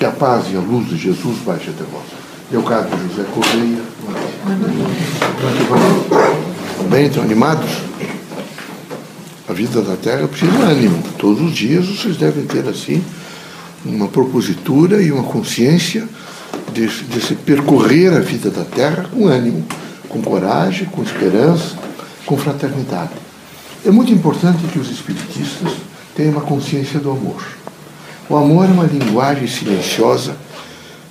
Que a paz e a luz de Jesus baixe até vós. Leocádio José Correia. Bem, estão animados? A vida da terra precisa de ânimo. Todos os dias vocês devem ter assim uma propositura e uma consciência de, de se percorrer a vida da terra com ânimo, com coragem, com esperança, com fraternidade. É muito importante que os espiritistas tenham uma consciência do amor. O amor é uma linguagem silenciosa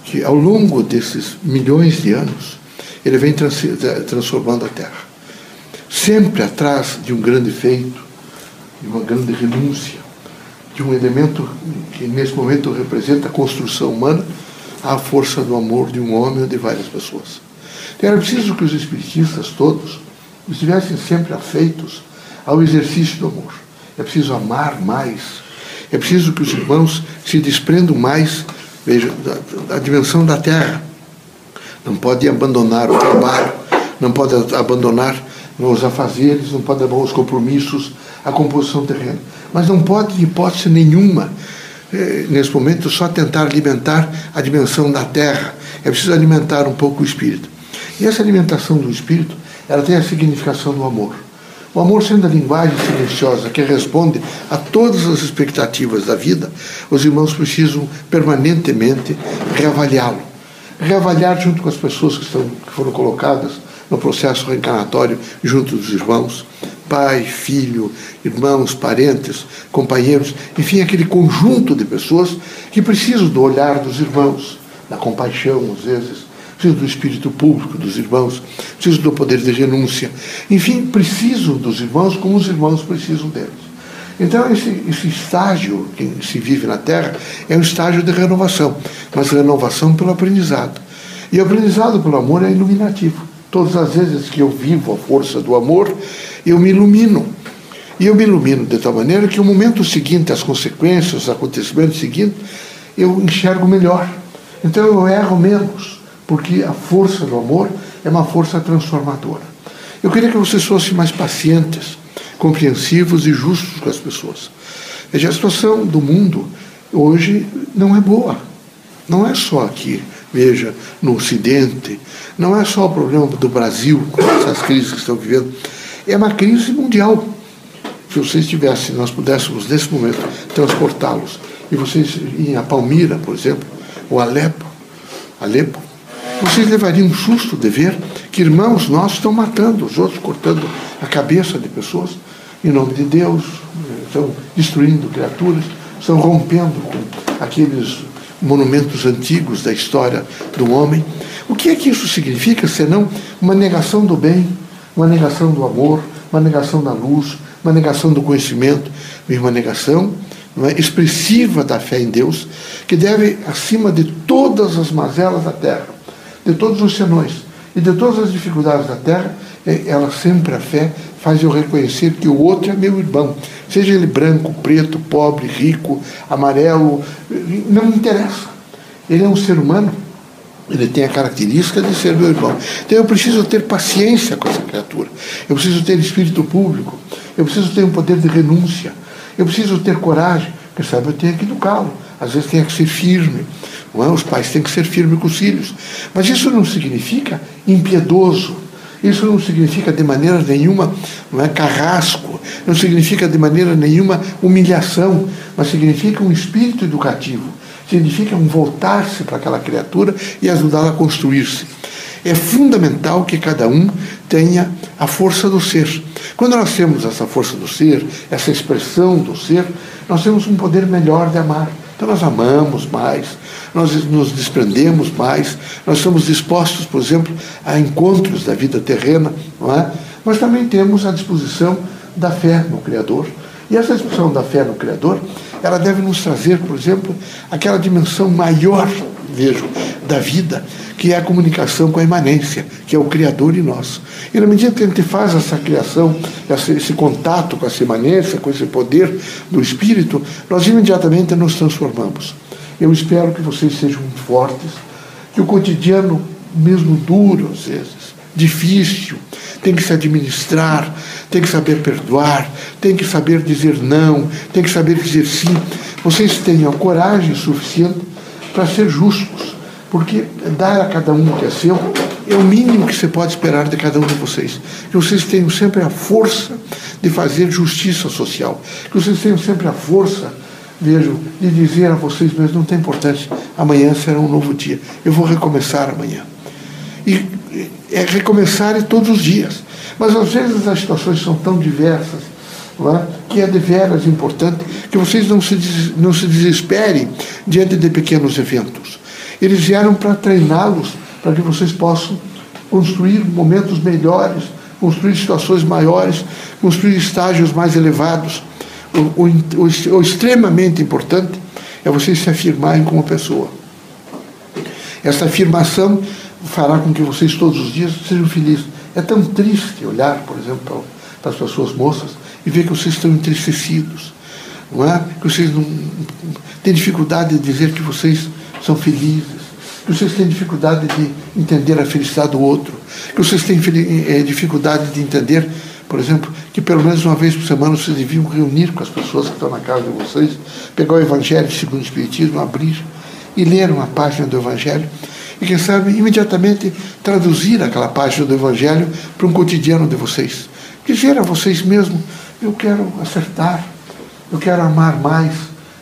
que, ao longo desses milhões de anos, ele vem trans transformando a Terra. Sempre atrás de um grande feito, de uma grande renúncia, de um elemento que nesse momento representa a construção humana, há a força do amor de um homem ou de várias pessoas. Então, era preciso que os espiritistas todos estivessem sempre afeitos ao exercício do amor. É preciso amar mais, é preciso que os irmãos se desprendam mais veja, da, da dimensão da terra. Não pode abandonar o trabalho, não pode abandonar os afazeres, não pode abandonar os compromissos, a composição terrena. Mas não pode, de hipótese nenhuma, eh, nesse momento, só tentar alimentar a dimensão da terra. É preciso alimentar um pouco o espírito. E essa alimentação do espírito, ela tem a significação do amor. O amor sendo a linguagem silenciosa que responde a todas as expectativas da vida, os irmãos precisam permanentemente reavaliá-lo. Reavaliar junto com as pessoas que, estão, que foram colocadas no processo reencarnatório junto dos irmãos, pai, filho, irmãos, parentes, companheiros, enfim, aquele conjunto de pessoas que precisam do olhar dos irmãos, da compaixão, às vezes, preciso do espírito público dos irmãos, preciso do poder de renúncia. Enfim, preciso dos irmãos como os irmãos precisam deles. Então, esse, esse estágio que se vive na Terra é um estágio de renovação, mas renovação pelo aprendizado. E o aprendizado pelo amor é iluminativo. Todas as vezes que eu vivo a força do amor, eu me ilumino. E eu me ilumino de tal maneira que o momento seguinte, as consequências, os acontecimentos seguintes, eu enxergo melhor. Então eu erro menos porque a força do amor é uma força transformadora. Eu queria que vocês fossem mais pacientes, compreensivos e justos com as pessoas. Veja, a situação do mundo hoje não é boa. Não é só aqui, veja, no Ocidente, não é só o problema do Brasil, com essas crises que estão vivendo, é uma crise mundial. Se vocês tivessem, nós pudéssemos nesse momento transportá-los, e vocês irem a Palmira, por exemplo, ou Alepo, Alepo, vocês levariam um susto de ver que irmãos nossos estão matando os outros, cortando a cabeça de pessoas em nome de Deus, estão destruindo criaturas, estão rompendo com aqueles monumentos antigos da história do homem. O que é que isso significa senão uma negação do bem, uma negação do amor, uma negação da luz, uma negação do conhecimento e uma negação é, expressiva da fé em Deus, que deve, acima de todas as mazelas da terra, de todos os senões e de todas as dificuldades da terra, é, ela sempre a fé faz eu reconhecer que o outro é meu irmão, seja ele branco, preto, pobre, rico, amarelo, não me interessa. Ele é um ser humano, ele tem a característica de ser meu irmão. Então eu preciso ter paciência com essa criatura, eu preciso ter espírito público, eu preciso ter um poder de renúncia, eu preciso ter coragem, porque sabe, eu tenho que educá-lo, às vezes tenho que ser firme, é? Os pais têm que ser firmes com os filhos. Mas isso não significa impiedoso. Isso não significa de maneira nenhuma não é, carrasco, não significa de maneira nenhuma humilhação, mas significa um espírito educativo, significa um voltar-se para aquela criatura e ajudá-la a construir-se. É fundamental que cada um tenha a força do ser. Quando nós temos essa força do ser, essa expressão do ser, nós temos um poder melhor de amar. Então nós amamos mais, nós nos desprendemos mais, nós estamos dispostos, por exemplo, a encontros da vida terrena, não é? mas também temos a disposição da fé no Criador. E essa disposição da fé no Criador, ela deve nos trazer, por exemplo, aquela dimensão maior, vejo, da vida, que é a comunicação com a imanência, que é o Criador em nós. E na medida que a gente faz essa criação, esse contato com essa imanência, com esse poder do Espírito, nós imediatamente nos transformamos. Eu espero que vocês sejam muito fortes, que o cotidiano, mesmo duro às vezes, difícil, tem que se administrar, tem que saber perdoar, tem que saber dizer não, tem que saber dizer sim. Vocês tenham coragem suficiente para ser justos, porque dar a cada um o que é seu é o mínimo que você pode esperar de cada um de vocês. Que vocês tenham sempre a força de fazer justiça social, que vocês tenham sempre a força, vejo, de dizer a vocês mesmos: não tem importância, amanhã será um novo dia, eu vou recomeçar amanhã. E é recomeçar todos os dias. Mas às vezes as situações são tão diversas é? Que é de veras importante que vocês não se, não se desesperem diante de pequenos eventos. Eles vieram para treiná-los, para que vocês possam construir momentos melhores, construir situações maiores, construir estágios mais elevados. O, o, o, o extremamente importante é vocês se afirmarem como pessoa. Essa afirmação fará com que vocês todos os dias sejam felizes. É tão triste olhar, por exemplo, para as pessoas moças e ver que vocês estão entristecidos, não é? Que vocês não têm dificuldade de dizer que vocês são felizes, que vocês têm dificuldade de entender a felicidade do outro, que vocês têm é, dificuldade de entender, por exemplo, que pelo menos uma vez por semana vocês deviam reunir com as pessoas que estão na casa de vocês, pegar o Evangelho segundo o Espiritismo, abrir e ler uma página do Evangelho e, quem sabe, imediatamente traduzir aquela página do Evangelho para um cotidiano de vocês. Dizer a vocês mesmos: eu quero acertar, eu quero amar mais,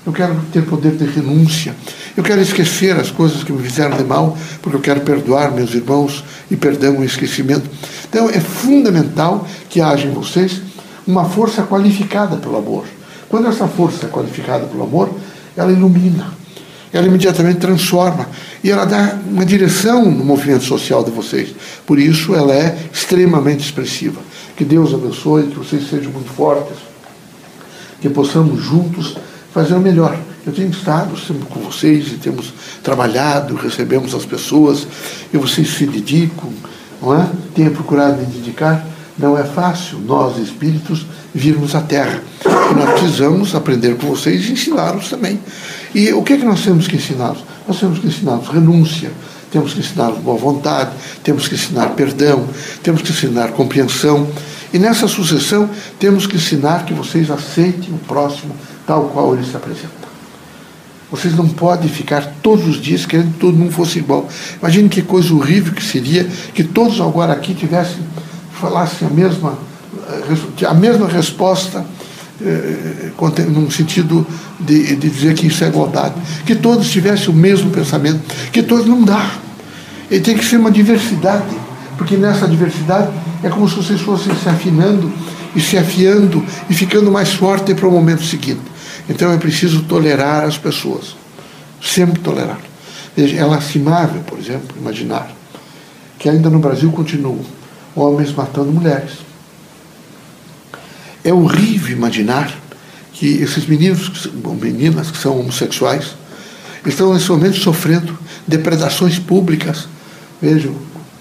eu quero ter poder de renúncia, eu quero esquecer as coisas que me fizeram de mal, porque eu quero perdoar meus irmãos e perdão e esquecimento. Então é fundamental que haja em vocês uma força qualificada pelo amor. Quando essa força é qualificada pelo amor, ela ilumina, ela imediatamente transforma e ela dá uma direção no movimento social de vocês. Por isso, ela é extremamente expressiva. Que Deus abençoe, que vocês sejam muito fortes, que possamos juntos fazer o melhor. Eu tenho estado sempre com vocês e temos trabalhado, recebemos as pessoas e vocês se dedicam, não é? Tenha procurado me dedicar. Não é fácil nós, espíritos, virmos à Terra. Nós precisamos aprender com vocês e ensiná-los também. E o que é que nós temos que ensiná-los? Nós temos que ensiná-los renúncia, temos que ensiná-los boa vontade, temos que ensinar perdão, temos que ensinar compreensão. E nessa sucessão, temos que ensinar que vocês aceitem o próximo tal qual ele se apresenta. Vocês não podem ficar todos os dias querendo que todo mundo fosse igual. Imagine que coisa horrível que seria que todos agora aqui tivessem, falassem a mesma, a mesma resposta eh, num sentido de, de, dizer que isso é igualdade. Que todos tivessem o mesmo pensamento, que todos não dá. E tem que ser uma diversidade, porque nessa diversidade é como se vocês fossem se afinando e se afiando e ficando mais forte para o momento seguinte. Então é preciso tolerar as pessoas, sempre tolerar. Veja, é lastimável, por exemplo, imaginar que ainda no Brasil continuam homens matando mulheres é horrível imaginar que esses meninos, meninas que são homossexuais, estão nesse momento sofrendo depredações públicas. Vejam,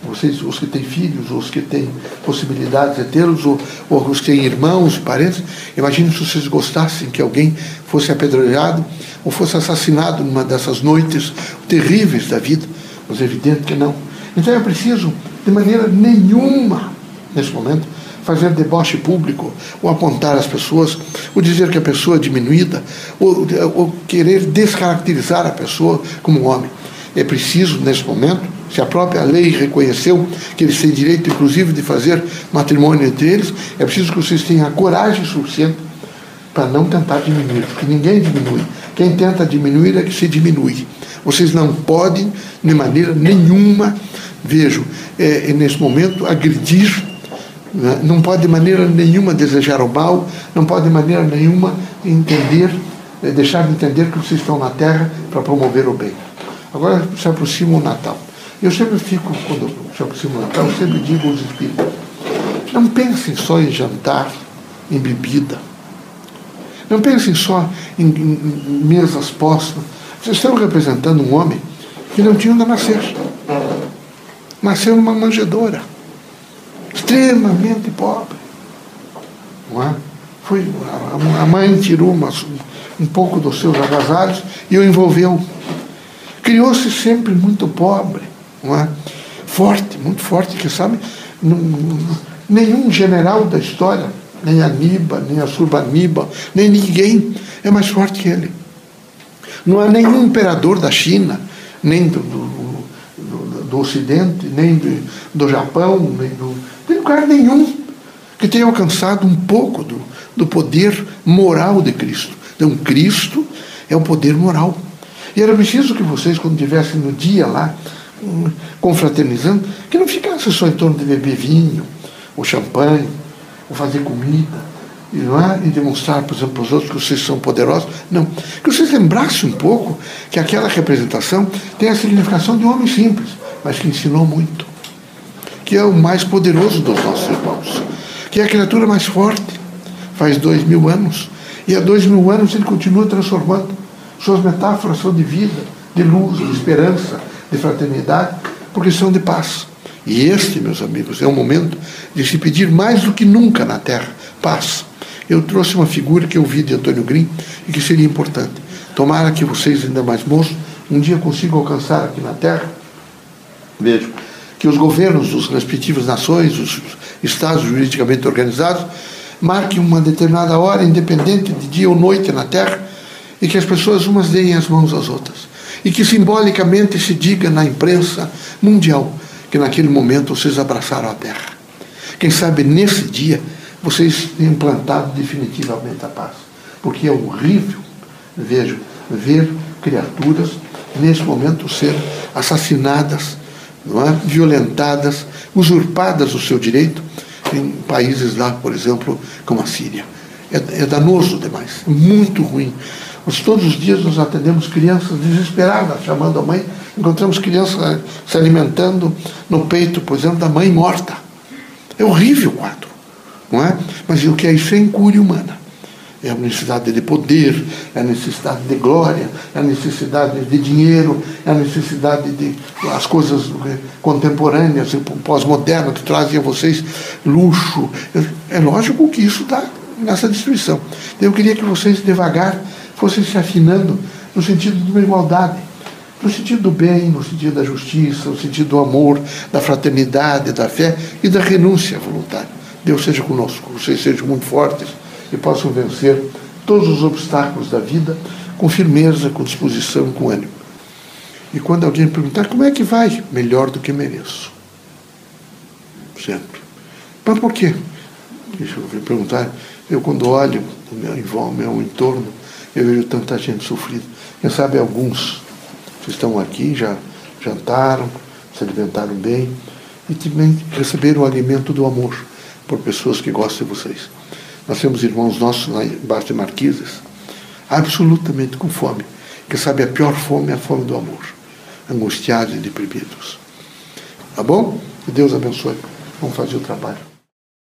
vocês, os que têm filhos, os que têm possibilidades de tê-los, ou, ou, os que têm irmãos, parentes, imaginem se vocês gostassem que alguém fosse apedrejado ou fosse assassinado numa dessas noites terríveis da vida. Mas é evidente que não. Então é preciso, de maneira nenhuma, nesse momento, fazer deboche público, ou apontar as pessoas, ou dizer que a pessoa é diminuída, ou, ou querer descaracterizar a pessoa como homem. É preciso, nesse momento, se a própria lei reconheceu que eles têm direito, inclusive, de fazer matrimônio entre eles, é preciso que vocês tenham a coragem suficiente para não tentar diminuir, porque ninguém diminui. Quem tenta diminuir é que se diminui. Vocês não podem, de maneira nenhuma, vejo, é, nesse momento, agredir né? não pode de maneira nenhuma desejar o mal, não pode de maneira nenhuma entender, eh, deixar de entender que vocês estão na terra para promover o bem. Agora se aproxima o Natal. Eu sempre fico, quando se aproxima o Natal, eu sempre digo aos espíritos, não pensem só em jantar, em bebida. Não pensem só em, em, em mesas postas. Vocês estão representando um homem que não tinha onde nascer. Nasceu numa manjedoura extremamente pobre. Não é? Foi, a mãe tirou uma, um pouco dos seus agasalhos e o envolveu. Criou-se sempre muito pobre, não é? forte, muito forte, que sabe, nenhum general da história, nem Aníbal, nem Assurbanipal, nem ninguém é mais forte que ele. Não há nenhum imperador da China, nem do, do, do, Ocidente, nem do, do Japão, nem do, de lugar nenhum que tenha alcançado um pouco do, do poder moral de Cristo. Então, Cristo é o poder moral. E era preciso que vocês, quando estivessem no dia lá, confraternizando, que não ficassem só em torno de beber vinho, ou champanhe, ou fazer comida, e, não é? e demonstrar, por exemplo, para os outros que vocês são poderosos. Não. Que vocês lembrassem um pouco que aquela representação tem a significação de um homem simples, mas que ensinou muito. Que é o mais poderoso dos nossos irmãos. Que é a criatura mais forte. Faz dois mil anos. E há dois mil anos ele continua transformando. Suas metáforas são de vida, de luz, de esperança, de fraternidade, porque são de paz. E este, meus amigos, é um momento de se pedir mais do que nunca na Terra paz. Eu trouxe uma figura que eu vi de Antônio Green e que seria importante. Tomara que vocês, ainda mais moços, um dia consigam alcançar aqui na Terra, vejo, que os governos das respectivas nações, os estados juridicamente organizados, marquem uma determinada hora, independente de dia ou noite na Terra, e que as pessoas umas deem as mãos às outras. E que simbolicamente se diga na imprensa mundial que naquele momento vocês abraçaram a Terra. Quem sabe nesse dia vocês tenham implantado definitivamente a paz. Porque é horrível, vejo, ver criaturas nesse momento ser assassinadas, não é? violentadas, usurpadas o seu direito em países lá, por exemplo, como a Síria. É, é danoso demais, é muito ruim. Todos os dias nós atendemos crianças desesperadas, chamando a mãe, encontramos crianças se alimentando no peito, por exemplo, da mãe morta. É horrível o quadro, não é? Mas o que é isso é incúria humana. É a necessidade de poder, é a necessidade de glória, é a necessidade de dinheiro, é a necessidade de as coisas contemporâneas, pós-modernas que trazem a vocês luxo. É lógico que isso está nessa destruição. Eu queria que vocês devagar fossem se afinando no sentido de uma igualdade, no sentido do bem, no sentido da justiça, no sentido do amor, da fraternidade, da fé e da renúncia voluntária. Deus seja conosco, vocês sejam muito fortes e possam vencer todos os obstáculos da vida com firmeza, com disposição, com ânimo. E quando alguém perguntar como é que vai, melhor do que mereço. Sempre. Mas por quê? Deixa eu perguntar. Eu, quando olho o meu, meu entorno, eu vejo tanta gente sofrida. Quem sabe alguns que estão aqui já jantaram, se alimentaram bem e também receberam o alimento do amor por pessoas que gostam de vocês. Nós temos irmãos nossos lá embaixo de Marquises, absolutamente com fome. Que sabe a pior fome é a fome do amor, angustiados e deprimidos. Tá bom? Que Deus abençoe. Vamos fazer o trabalho.